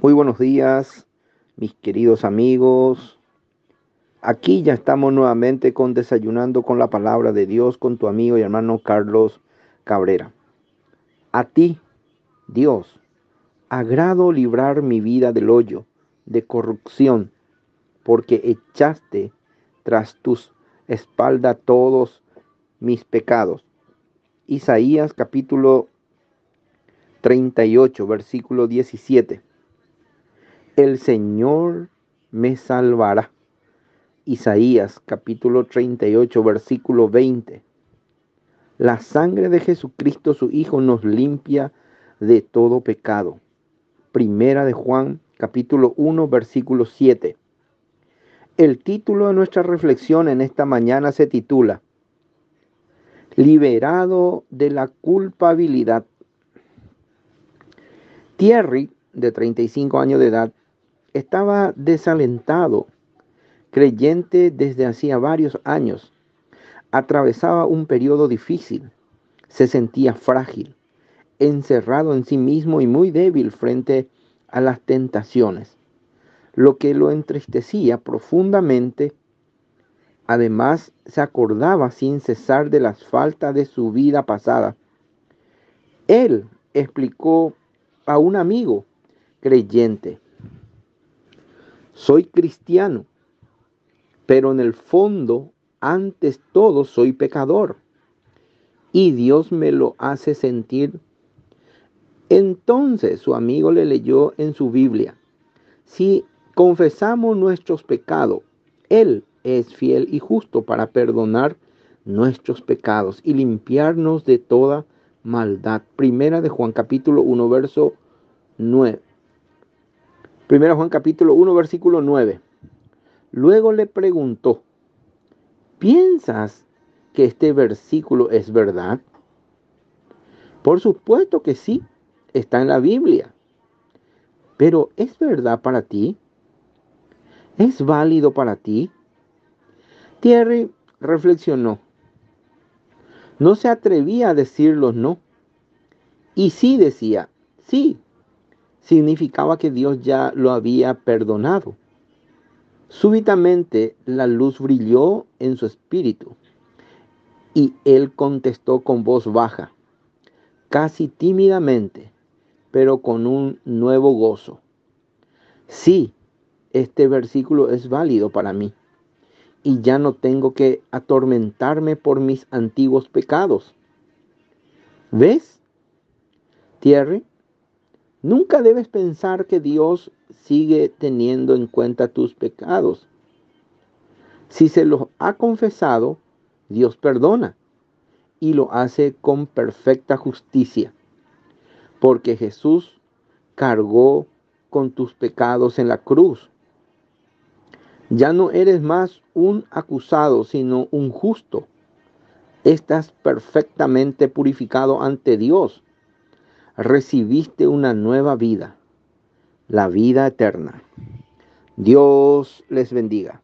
Muy buenos días, mis queridos amigos. Aquí ya estamos nuevamente con Desayunando con la Palabra de Dios con tu amigo y hermano Carlos Cabrera. A ti, Dios, agrado librar mi vida del hoyo de corrupción, porque echaste tras tus espaldas todos mis pecados. Isaías capítulo 38, versículo 17 el Señor me salvará. Isaías capítulo 38 versículo 20. La sangre de Jesucristo su Hijo nos limpia de todo pecado. Primera de Juan capítulo 1 versículo 7. El título de nuestra reflexión en esta mañana se titula Liberado de la culpabilidad. Thierry, de 35 años de edad, estaba desalentado, creyente desde hacía varios años. Atravesaba un periodo difícil, se sentía frágil, encerrado en sí mismo y muy débil frente a las tentaciones, lo que lo entristecía profundamente. Además, se acordaba sin cesar de las faltas de su vida pasada. Él explicó a un amigo creyente, soy cristiano, pero en el fondo, antes todo, soy pecador. Y Dios me lo hace sentir. Entonces su amigo le leyó en su Biblia, si confesamos nuestros pecados, Él es fiel y justo para perdonar nuestros pecados y limpiarnos de toda maldad. Primera de Juan capítulo 1, verso 9. Primero Juan capítulo 1, versículo 9. Luego le preguntó, ¿piensas que este versículo es verdad? Por supuesto que sí, está en la Biblia. Pero ¿es verdad para ti? ¿Es válido para ti? Thierry reflexionó. No se atrevía a decir los no. Y sí decía, sí, significaba que Dios ya lo había perdonado. Súbitamente la luz brilló en su espíritu y él contestó con voz baja, casi tímidamente, pero con un nuevo gozo. Sí, este versículo es válido para mí y ya no tengo que atormentarme por mis antiguos pecados. ¿Ves? Thierry, Nunca debes pensar que Dios sigue teniendo en cuenta tus pecados. Si se los ha confesado, Dios perdona y lo hace con perfecta justicia, porque Jesús cargó con tus pecados en la cruz. Ya no eres más un acusado, sino un justo. Estás perfectamente purificado ante Dios recibiste una nueva vida, la vida eterna. Dios les bendiga.